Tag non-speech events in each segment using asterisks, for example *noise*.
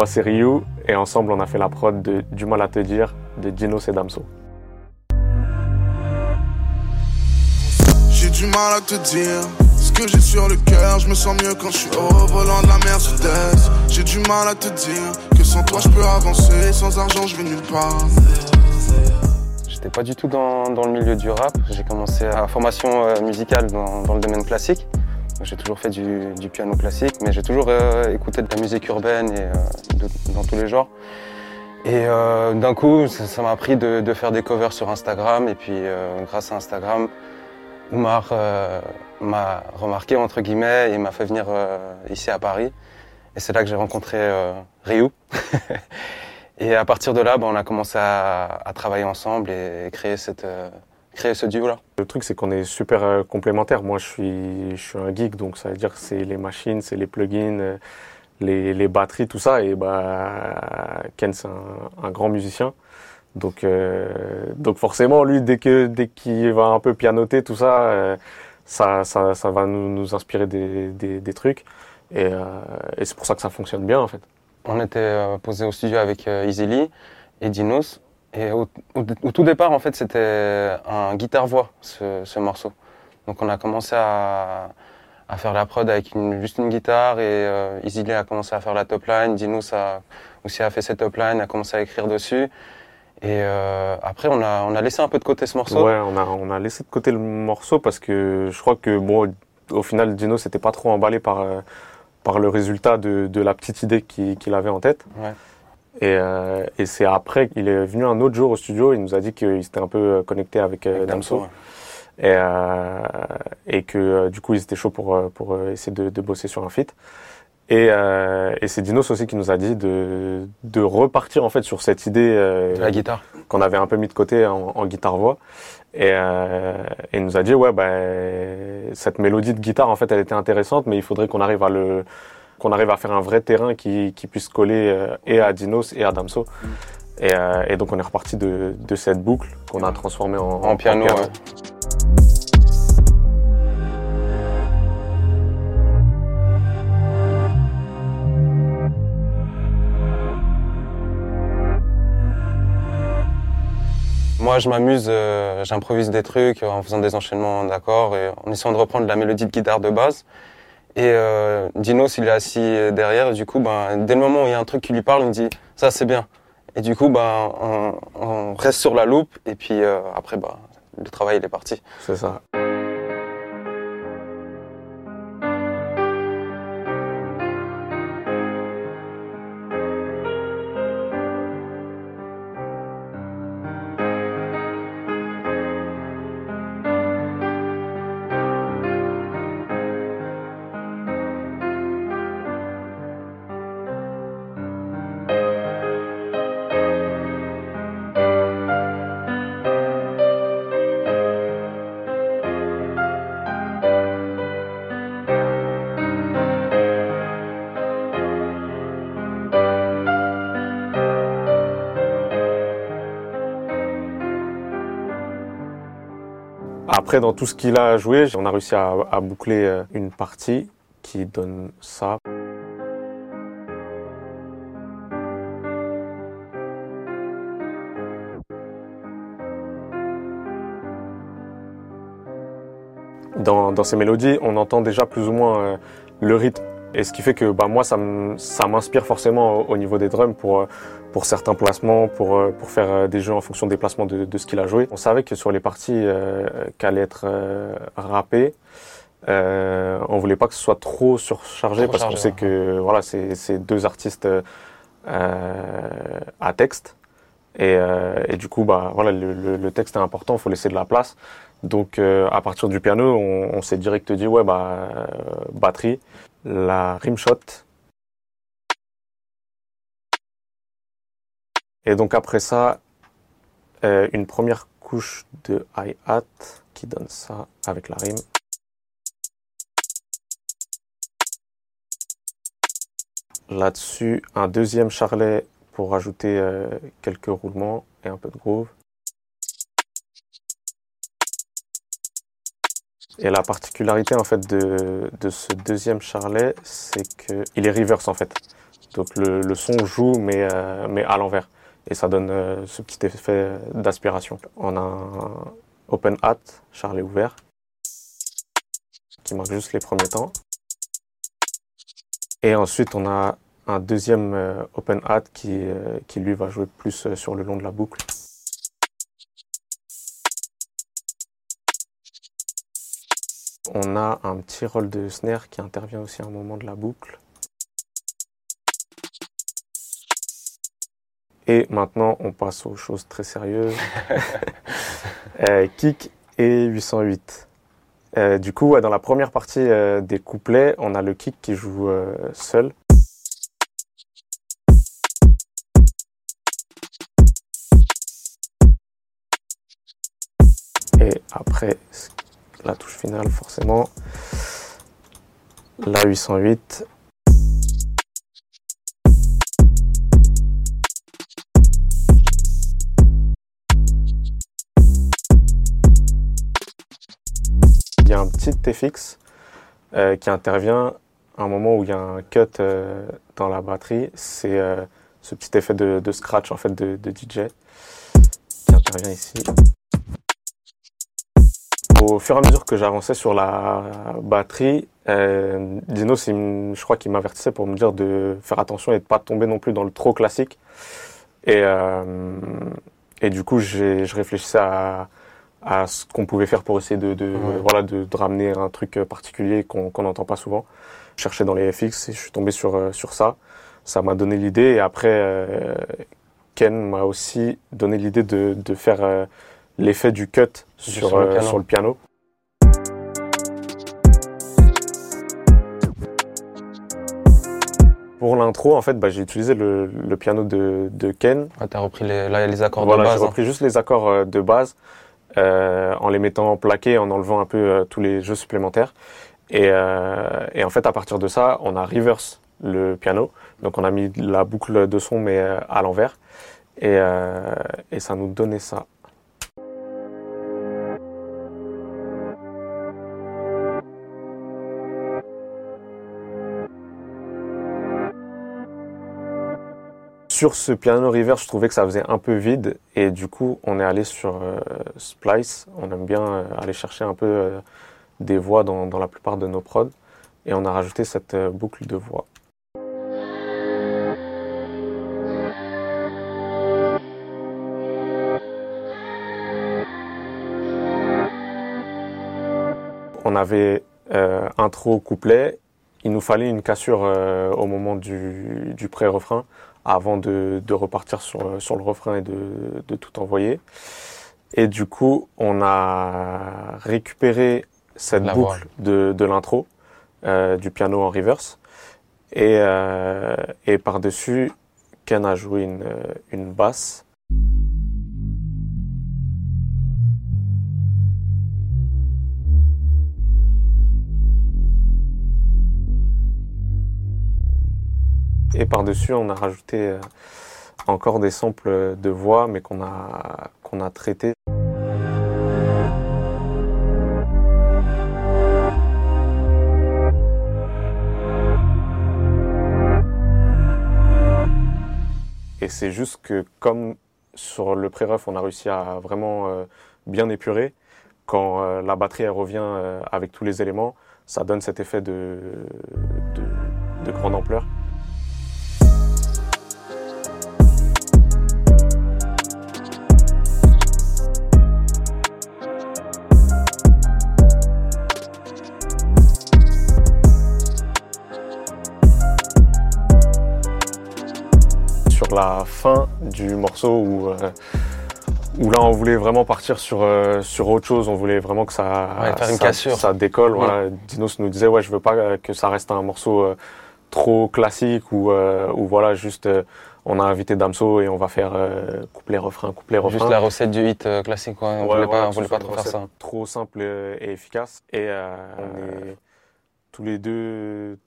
Moi, c'est Ryu et ensemble, on a fait la prod de Du mal à te dire de Dino et Damso. J'ai du mal à te dire ce que j'ai sur le cœur. Je me sens mieux quand je suis au volant de la Mercedes. J'ai du mal à te dire que sans toi, je peux avancer. Sans argent, je vais nulle part. J'étais pas du tout dans, dans, le milieu du rap. J'ai commencé à formation euh, musicale dans, dans, le domaine classique. J'ai toujours fait du, piano classique, mais j'ai toujours euh, écouté de la musique urbaine et euh, dans tous les genres. Et euh, d'un coup, ça m'a appris de, faire des covers sur Instagram. Et puis, grâce à Instagram, Oumar m'a remarqué, entre guillemets, et m'a fait venir ici à Paris. Et c'est là que j'ai rencontré Ryu. *laughs* et à partir de là, ben, on a commencé à, travailler ensemble et créer cette créer ce duo-là Le truc, c'est qu'on est super euh, complémentaires. Moi, je suis, je suis un geek, donc ça veut dire que c'est les machines, c'est les plugins, euh, les, les, batteries, tout ça. Et bah, Ken, c'est un, un, grand musicien. Donc, euh, donc forcément, lui, dès que dès qu'il va un peu pianoter, tout ça, euh, ça, ça, ça, va nous, nous inspirer des, des, des, trucs. Et, euh, et c'est pour ça que ça fonctionne bien, en fait. On était posé au studio avec Easily et Dinos. Et au, au, au, tout départ, en fait, c'était un guitare-voix, ce, ce, morceau. Donc on a commencé à, à faire la prod avec une, juste une guitare et euh, Easily a commencé à faire la top line, Dinos a aussi a fait cette top line, a commencé à écrire dessus. Et euh, après, on a, on a laissé un peu de côté ce morceau. Ouais, on a, on a laissé de côté le morceau parce que je crois que, bon, au final, Dino s'était pas trop emballé par, euh, par le résultat de, de la petite idée qu'il qu avait en tête. Ouais. Et, euh, et c'est après qu'il est venu un autre jour au studio, il nous a dit qu'il s'était un peu connecté avec, euh, Damso. Damso ouais. Et, euh, et que euh, du coup, ils étaient chauds pour, euh, pour essayer de, de bosser sur un feat. Et, euh, et c'est Dinos aussi qui nous a dit de, de repartir en fait sur cette idée euh, la guitare qu'on avait un peu mis de côté en, en guitare voix. Et, euh, et il nous a dit ouais bah cette mélodie de guitare en fait elle était intéressante, mais il faudrait qu'on arrive à le qu'on arrive à faire un vrai terrain qui, qui puisse coller euh, et à Dinos et à Damso. Mm. Et, euh, et, donc on est reparti de, de cette boucle qu'on a transformée en, en, piano. En piano. Ouais. Moi, je m'amuse, euh, j'improvise des trucs en faisant des enchaînements d'accords et en essayant de reprendre la mélodie de guitare de base. Et euh, Dinos, il est assis derrière, et du coup, ben, dès le moment où il y a un truc qui lui parle, il me dit ça c'est bien. Et du coup, ben, on, reste sur la loupe, et puis euh, après, ben, le travail il est parti. C'est ça. Après, dans tout ce qu'il a joué, on a réussi à, boucler une partie qui donne ça. Dans, dans, ces mélodies, on entend déjà plus ou moins euh, le rythme. Et ce qui fait que bah, moi, ça m'inspire forcément au, au, niveau des drums pour, pour certains placements, pour, pour faire des jeux en fonction des placements de, de ce qu'il a joué. On savait que sur les parties euh, qui allaient être euh, rappées, euh, on voulait pas que ce soit trop surchargé trop parce qu'on sait que voilà, c'est deux artistes euh, à texte. Et, euh, et, du coup, bah, voilà, le, le, le texte est important, il faut laisser de la place. Donc, euh, à partir du piano, on, on s'est direct dit, ouais, bah, batterie, la rimshot. Et donc, après ça, euh, une première couche de hi-hat qui donne ça avec la rime. Là-dessus, un deuxième charlet pour rajouter euh, quelques roulements et un peu de groove. Et la particularité en fait de, de ce deuxième charlet, c'est qu'il est reverse en fait. Donc le, le son joue mais, euh, mais à l'envers. Et ça donne euh, ce petit effet d'aspiration. On a un open hat, charlet ouvert, qui marque juste les premiers temps. Et ensuite on a un deuxième euh, open hat qui, qui lui va jouer plus sur le long de la boucle. On a un petit rôle de snare qui intervient aussi à un moment de la boucle. Et maintenant, on passe aux choses très sérieuses. *laughs* Euh, kick et 808. Euh, du coup, ouais, dans la première partie euh, des couplets, on a le kick qui joue seul. Et après, la touche finale, forcément, la 808. Il y a un petit TFX euh, qui intervient à un moment où il y a un cut euh, dans la batterie. C'est euh, ce petit effet de, scratch en fait de DJ qui intervient ici. Au fur et à mesure que j'avançais sur la batterie, euh, Dino, je crois qu'il m'avertissait pour me dire de faire attention et de pas tomber non plus dans le trop classique. Et, euh, et du coup, je réfléchissais à, à ce qu'on pouvait faire pour essayer de, de, Ouais. voilà, de, de ramener un truc particulier qu'on n'entend pas souvent. Je cherchais dans les FX et je suis tombé sur, euh, sur ça. Ça m'a donné l'idée et après, euh, Ken m'a aussi donné l'idée de, de faire l'effet du cut sur, sur le euh, piano. sur le piano. Pour l'intro, en fait, bah, j'ai utilisé le, le piano de, de Ken. Ah, T'as repris les, là, les accords Voilà, de j'ai base. hein. repris juste les accords euh, de base euh, en les mettant plaqués, en enlevant un peu euh, tous les jeux supplémentaires. Et, euh, et en fait, à partir de ça, on a reverse le piano. Donc, on a mis la boucle de son, mais à l'envers. Et, et ça nous donnait ça. Sur ce piano reverse, je trouvais que ça faisait un peu vide et du coup, on est allé sur euh, Splice. On aime bien euh, aller chercher un peu euh, des voix dans, dans la plupart de nos prods et on a rajouté cette boucle de voix. On avait intro, couplet. Il nous fallait une cassure euh, au moment du, du pré-refrain avant de, de repartir sur, sur le refrain et de, de tout envoyer. Et du coup, on a récupéré cette La boucle de, de l'intro euh, du piano en reverse. Et, euh, et par-dessus, Ken a joué une, une basse. Et par-dessus, on a rajouté euh, encore des samples de voix, mais qu'on a, qu'on a traités. Et c'est juste que comme sur le pré-ref, on a réussi à vraiment euh, bien épurer, quand euh, la batterie revient avec tous les éléments, ça donne cet effet de, de grande ampleur. Sur la fin du morceau où, euh, où là on voulait vraiment partir sur, euh, sur autre chose, on voulait vraiment que ça, Ouais, faire une ça, cassure. ça décolle. Ouais. Voilà. Dinos nous disait ouais je veux pas euh, que ça reste un morceau euh, trop classique ou ou voilà juste on a invité Damso et on va faire couplet refrain couplet refrain. Juste la recette du hit classique, quoi. On Ouais, voulait voilà, pas, on voulait trop faire ça. Trop simple et efficace. Et on est tous les deux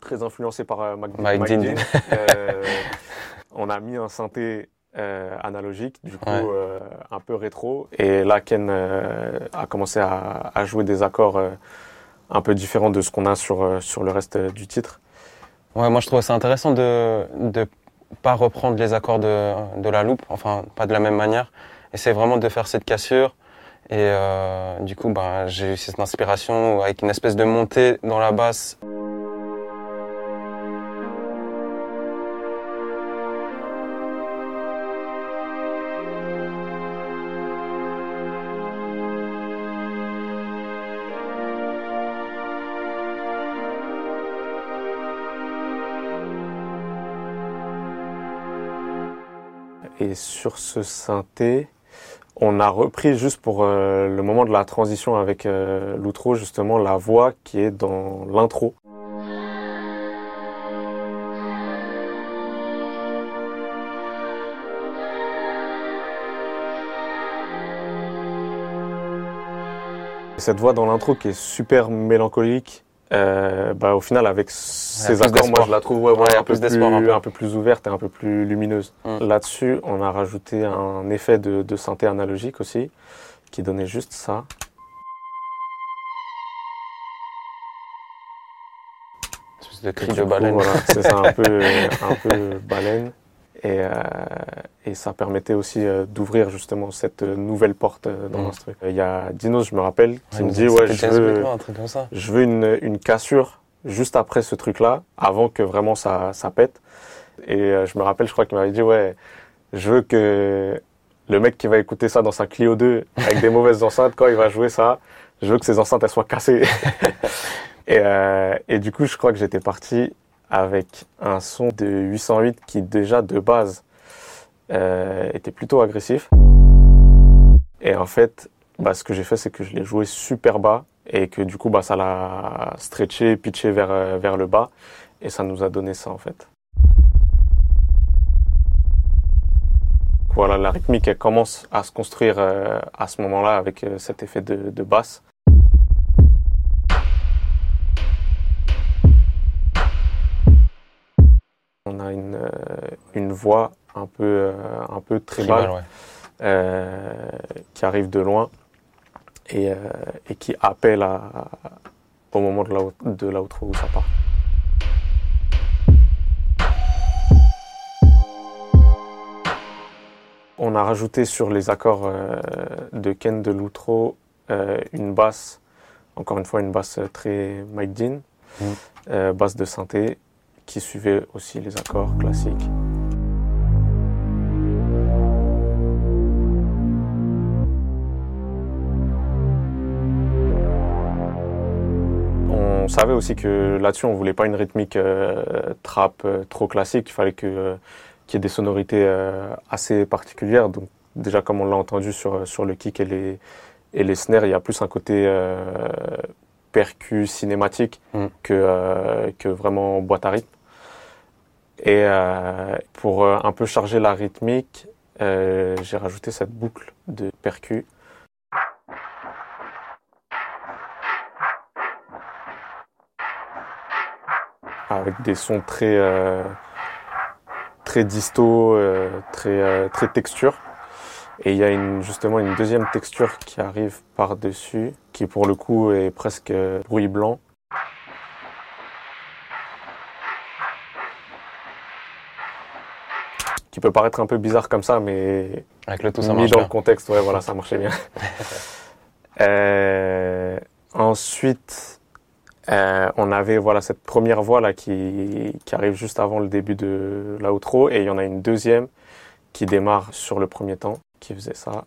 très influencés par Mac- Mike Mike Dean. Dean. Euh, *laughs* on a mis un synthé euh, analogique, du coup Ouais. euh, un peu rétro. Et là, Ken euh, a commencé à, à jouer des accords un peu différents de ce qu'on a sur, sur le reste du titre. Ouais, moi je trouvais ça intéressant de ne pas reprendre les accords de, de, la loupe, enfin pas de la même manière. Et c'est vraiment de faire cette cassure. Et du coup, ben, j'ai eu cette inspiration avec une espèce de montée dans la basse. Et sur ce synthé, on a repris juste pour euh, le moment de la transition avec euh, l'outro, justement, la voix qui est dans l'intro. Cette voix dans l'intro qui est super mélancolique, euh, bah, au final, avec ces accords, moi, je la trouve ouais, ouais, un, peu plus, un, peu plus, ouverte et un peu plus lumineuse. Mm. Là-dessus, on a rajouté un effet de, de, synthé analogique aussi, qui donnait juste ça. C'est cri de baleine. Voilà, c'est ça, un peu, un peu baleine. Et, euh, et, ça permettait aussi euh, d'ouvrir justement cette nouvelle porte euh, dans mmh. l'instru. Il y a Dinos, je me rappelle, qui me dit ouais, je veux, je veux une, une cassure juste après ce truc-là, avant que vraiment ça, ça pète. Et je me rappelle, je crois qu'il m'avait dit ouais, je veux que le mec qui va écouter ça dans sa Clio 2 avec des mauvaises enceintes, quand il va jouer ça, je veux que ses enceintes elles soient cassées. *laughs* et, et du coup, je crois que j'étais parti avec un son de 808 qui déjà de base euh, était plutôt agressif. Et en fait, bah, ce que j'ai fait, c'est que je l'ai joué super bas et que du coup, bah, ça l'a stretché, pitché vers, euh, vers le bas et ça nous a donné ça en fait. Voilà, la rythmique elle commence à se construire euh, à ce moment-là avec cet effet de basse. Une voix un peu, euh, un peu tribale, euh, qui arrive de loin et, et qui appelle à, au moment de l'outro où ça part. On a rajouté sur les accords de Ken de l'outro une basse, encore une fois une basse très Mike Dean, mmh. basse de synthé qui suivait aussi les accords classiques. Savait aussi que là-dessus, on voulait pas une rythmique euh, trap euh, trop classique. Il fallait que, euh, qu'il y ait des sonorités assez particulières. Donc, déjà, comme on l'a entendu sur, sur le kick et les, et les snares, il y a plus un côté percu cinématique mm. que, que vraiment boîte à rythme. Et euh, pour euh, un peu charger la rythmique, j'ai rajouté cette boucle de percu. Avec des sons très, très disto, très, très texture. Et il y a une, justement une deuxième texture qui arrive par-dessus, qui pour le coup est presque bruit blanc. qui peut paraître un peu bizarre comme ça, mais avec le tout ça mis dans le contexte, ouais, voilà, ça marchait bien. *laughs* euh, ensuite, euh, on avait voilà cette première voix là qui, arrive juste avant le début de l'outro, et il y en a une deuxième qui démarre sur le premier temps, qui faisait ça.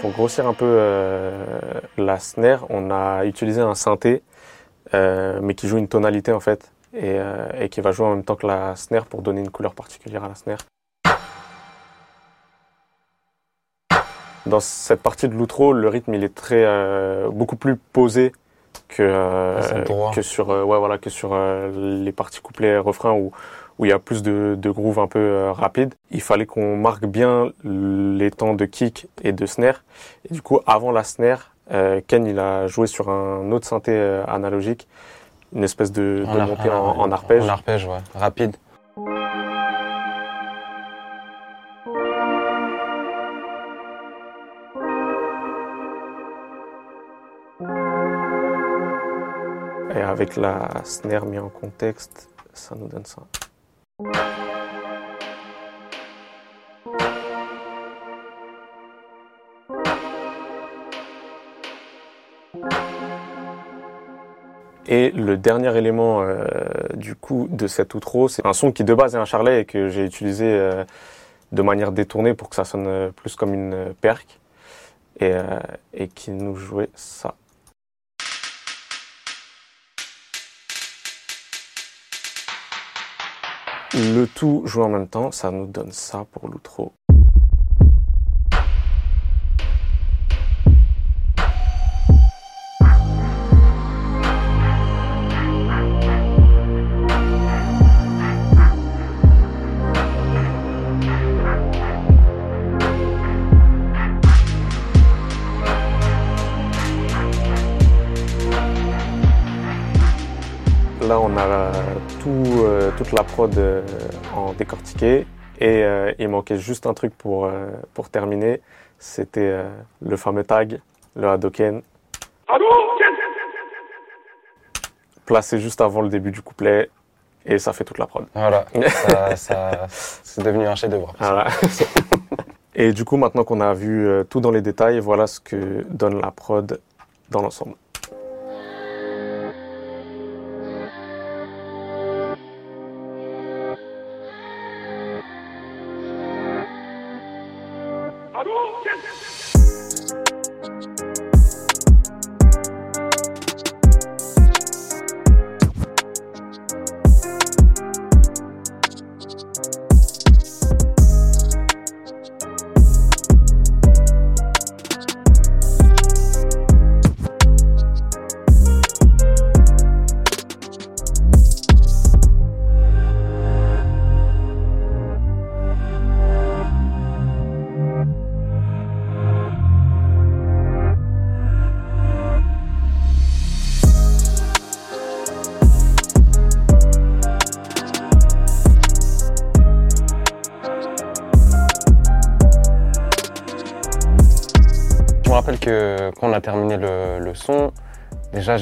Pour grossir un peu euh, la snare, on a utilisé un synthé, euh, mais qui joue une tonalité en fait, euh, et, qui va jouer en même temps que la snare pour donner une couleur particulière à la snare. Dans cette partie de l'outro, le rythme il est très beaucoup plus posé que, que sur ouais voilà que sur les parties couplets refrains où où il y a plus de, de groove un peu euh, rapide. Il fallait qu'on marque bien les temps de kick et de snare. Et du coup, avant la snare, euh, Ken il a joué sur un autre synthé euh, analogique, une espèce de, de montée en, en, arpège. En arpège, ouais, rapide. Et avec la snare mise en contexte, ça nous donne ça. Et le dernier élément euh, du coup de cet outro, c'est un son qui de base est un charlet et que j'ai utilisé euh, de manière détournée pour que ça sonne euh, plus comme une perque et, et qui nous jouait ça. Le tout joué en même temps, ça nous donne ça pour l'outro. Toute la prod euh, en décortiqué et euh, il manquait juste un truc pour, pour terminer. C'était le fameux tag, le Hadoken. Placé juste avant le début du couplet et ça fait toute la prod. Voilà, *laughs* ça, c'est devenu un chef-d'œuvre. Voilà. et du coup, maintenant qu'on a vu tout dans les détails, voilà ce que donne la prod dans l'ensemble. Déjà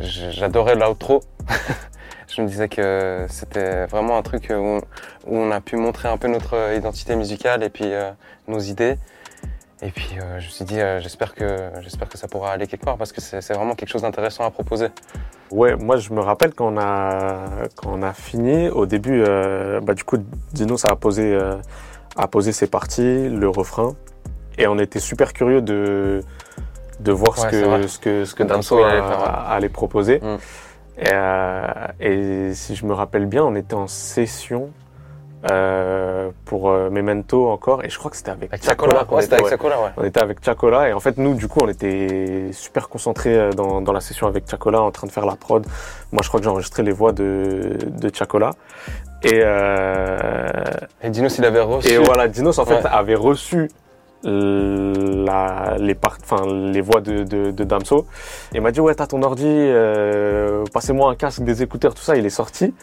j'adorais l'outro. *laughs* je me disais que c'était vraiment un truc où, on a pu montrer un peu notre identité musicale et puis euh, nos idées. Et puis euh, je me suis dit, euh, j'espère que j'espère que ça pourra aller quelque part parce que c'est vraiment quelque chose d'intéressant à proposer. Ouais, moi je me rappelle quand on a quand on a fini au début, bah, du coup Dino ça a posé a posé ses parties, le refrain. Et on était super curieux de, de voir ce, que, ce, que, ce que Damso allait, proposer. Mm. Euh, et, si je me rappelle bien, on était en session euh, pour euh, Memento encore, et je crois que c'était avec, Chacola. on, était, avec on était avec Chacola, et en fait, nous, du coup, on était super concentrés dans, dans, la session avec Chacola, en train de faire la prod. Moi, je crois que j'ai enregistré les voix de, de Chacola. Et, et Dinos, il avait reçu. Et voilà, Dinos, en fait, avait reçu la, les, enfin, les voix de, de, de Damso. Il m'a dit ouais t'as ton ordi, euh, passez-moi un casque, des écouteurs, tout ça. Il est sorti.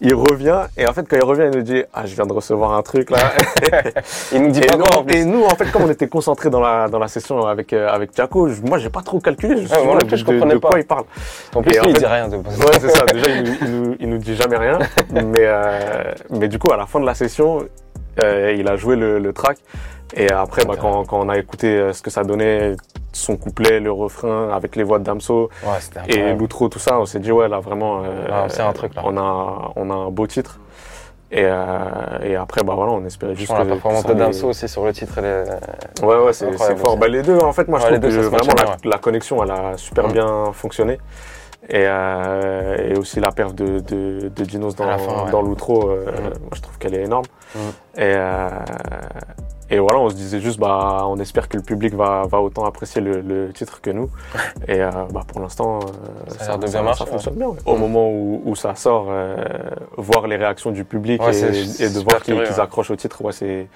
Il revient et en fait quand il revient il nous dit ah je viens de recevoir un truc là. *laughs* il nous dit et pas nous, quoi, Et nous en fait comme on était concentrés dans la dans la session avec euh, avec Tiago, moi j'ai pas trop calculé. Je de, je comprenais de, pas. quoi il parle. En plus il dit rien. De... Ouais c'est ça. Déjà il, il, nous, il nous dit jamais rien. *laughs* mais euh, mais du coup à la fin de la session euh, il a joué le, le track. Et après, bah, quand, quand, on a écouté euh, ce que ça donnait, son couplet, le refrain, avec les voix de Damso et l'outro, tout ça, on s'est dit, ouais, là, vraiment, euh, c'est un truc, là. On, a, on a un beau titre. Et, euh, et après, bah voilà, on espérait juste que. La performance de Damso aussi sur le titre, elle est. Ouais, ouais, c'est fort. Bah, les deux, en fait, moi, je trouve que vraiment la, la, connexion, elle a super mm. bien fonctionné. Et, euh, et, aussi la perf de, de, de Dinos dans, dans l'outro, euh, mm. moi je trouve qu'elle est énorme. Mm. Et, euh, et voilà, on se disait juste, bah, on espère que le public va, va autant apprécier le, le titre que nous. *laughs* Et bah, pour l'instant, ça, ça, ça, ça, fonctionne bien. Au mm. moment où, où, ça sort, voir les réactions du public et, et, de voir qu'ils accrochent au titre, ouais, c'est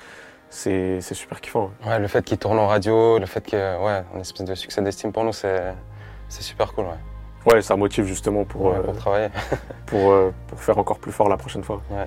c'est super kiffant. Ouais, le fait qu'il tourne en radio, le fait qu'il ouais, un espèce de succès d'estime pour nous, c'est super cool. Ouais. Ouais, ça motive justement pour, ouais, pour travailler. pour, pour faire encore plus fort la prochaine fois. Ouais.